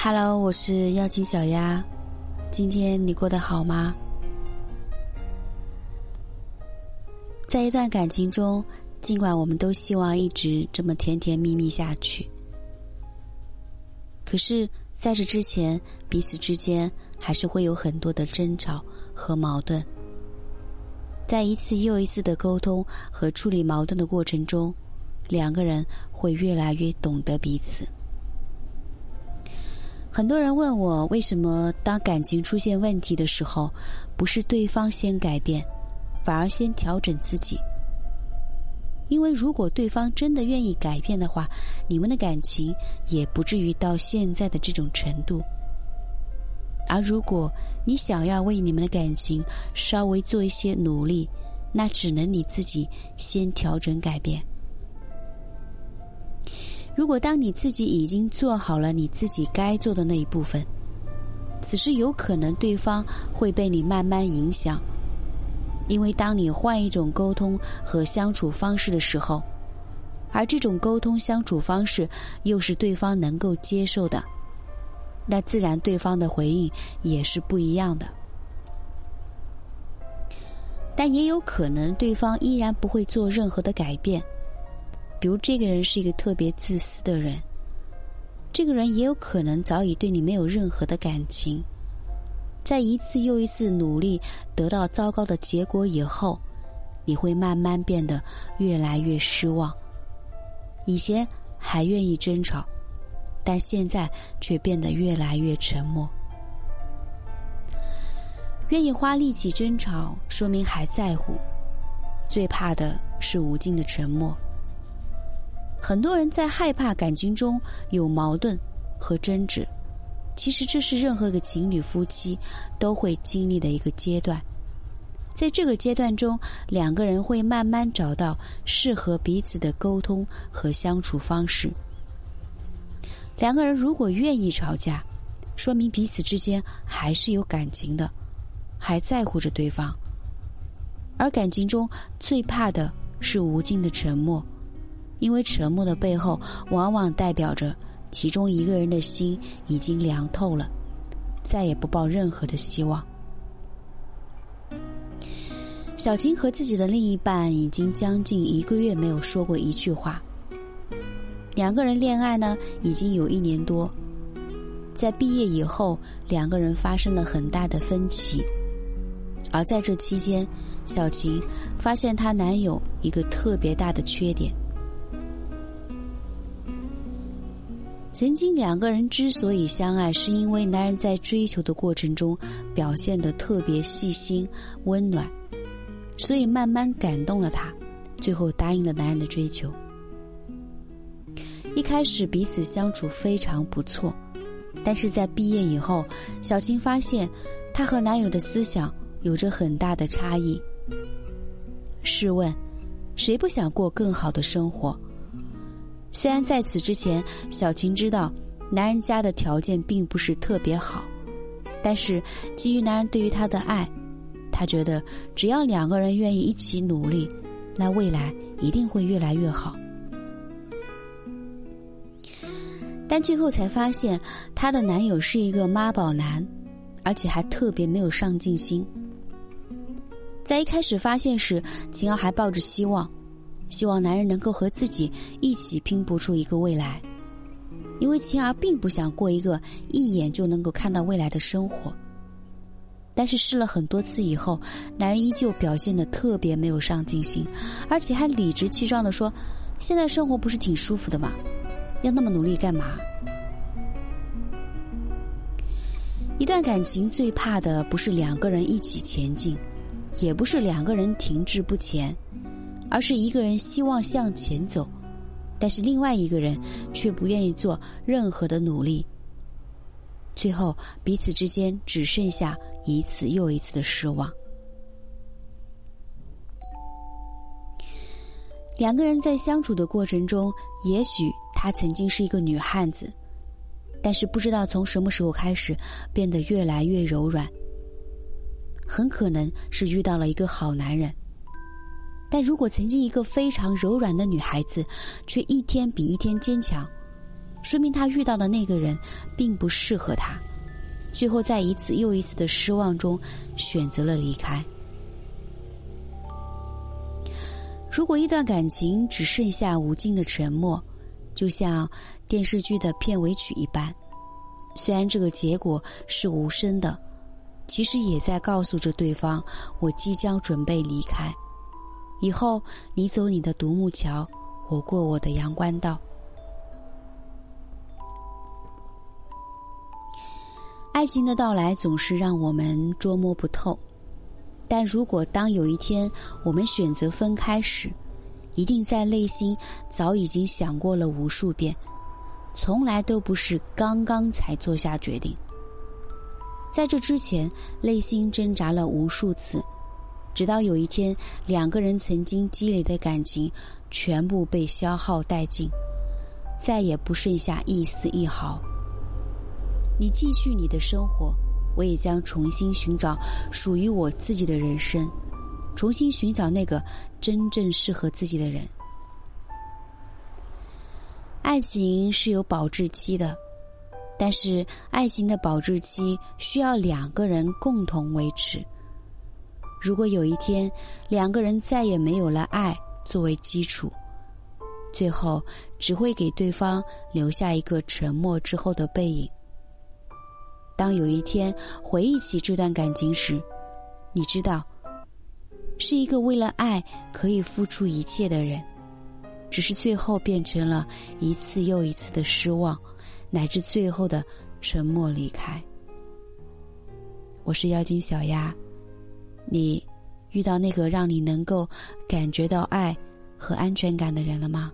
Hello，我是妖精小鸭，今天你过得好吗？在一段感情中，尽管我们都希望一直这么甜甜蜜蜜下去，可是在这之前，彼此之间还是会有很多的争吵和矛盾。在一次又一次的沟通和处理矛盾的过程中，两个人会越来越懂得彼此。很多人问我，为什么当感情出现问题的时候，不是对方先改变，反而先调整自己？因为如果对方真的愿意改变的话，你们的感情也不至于到现在的这种程度。而如果你想要为你们的感情稍微做一些努力，那只能你自己先调整改变。如果当你自己已经做好了你自己该做的那一部分，此时有可能对方会被你慢慢影响，因为当你换一种沟通和相处方式的时候，而这种沟通相处方式又是对方能够接受的。那自然，对方的回应也是不一样的。但也有可能，对方依然不会做任何的改变。比如，这个人是一个特别自私的人，这个人也有可能早已对你没有任何的感情。在一次又一次努力得到糟糕的结果以后，你会慢慢变得越来越失望。以前还愿意争吵。但现在却变得越来越沉默。愿意花力气争吵，说明还在乎。最怕的是无尽的沉默。很多人在害怕感情中有矛盾和争执，其实这是任何一个情侣夫妻都会经历的一个阶段。在这个阶段中，两个人会慢慢找到适合彼此的沟通和相处方式。两个人如果愿意吵架，说明彼此之间还是有感情的，还在乎着对方。而感情中最怕的是无尽的沉默，因为沉默的背后往往代表着其中一个人的心已经凉透了，再也不抱任何的希望。小琴和自己的另一半已经将近一个月没有说过一句话。两个人恋爱呢，已经有一年多。在毕业以后，两个人发生了很大的分歧。而在这期间，小琴发现她男友一个特别大的缺点。曾经两个人之所以相爱，是因为男人在追求的过程中表现的特别细心、温暖，所以慢慢感动了他，最后答应了男人的追求。一开始彼此相处非常不错，但是在毕业以后，小青发现她和男友的思想有着很大的差异。试问，谁不想过更好的生活？虽然在此之前，小琴知道男人家的条件并不是特别好，但是基于男人对于她的爱，她觉得只要两个人愿意一起努力，那未来一定会越来越好。但最后才发现，她的男友是一个妈宝男，而且还特别没有上进心。在一开始发现时，晴儿还抱着希望，希望男人能够和自己一起拼搏出一个未来，因为晴儿并不想过一个一眼就能够看到未来的生活。但是试了很多次以后，男人依旧表现的特别没有上进心，而且还理直气壮的说：“现在生活不是挺舒服的吗？”要那么努力干嘛？一段感情最怕的不是两个人一起前进，也不是两个人停滞不前，而是一个人希望向前走，但是另外一个人却不愿意做任何的努力。最后，彼此之间只剩下一次又一次的失望。两个人在相处的过程中，也许。他曾经是一个女汉子，但是不知道从什么时候开始变得越来越柔软。很可能是遇到了一个好男人，但如果曾经一个非常柔软的女孩子，却一天比一天坚强，说明他遇到的那个人并不适合他，最后在一次又一次的失望中选择了离开。如果一段感情只剩下无尽的沉默，就像电视剧的片尾曲一般，虽然这个结果是无声的，其实也在告诉着对方：我即将准备离开，以后你走你的独木桥，我过我的阳关道。爱情的到来总是让我们捉摸不透。但如果当有一天我们选择分开时，一定在内心早已经想过了无数遍，从来都不是刚刚才做下决定。在这之前，内心挣扎了无数次，直到有一天，两个人曾经积累的感情全部被消耗殆尽，再也不剩下一丝一毫。你继续你的生活。我也将重新寻找属于我自己的人生，重新寻找那个真正适合自己的人。爱情是有保质期的，但是爱情的保质期需要两个人共同维持。如果有一天两个人再也没有了爱作为基础，最后只会给对方留下一个沉默之后的背影。当有一天回忆起这段感情时，你知道，是一个为了爱可以付出一切的人，只是最后变成了一次又一次的失望，乃至最后的沉默离开。我是妖精小丫，你遇到那个让你能够感觉到爱和安全感的人了吗？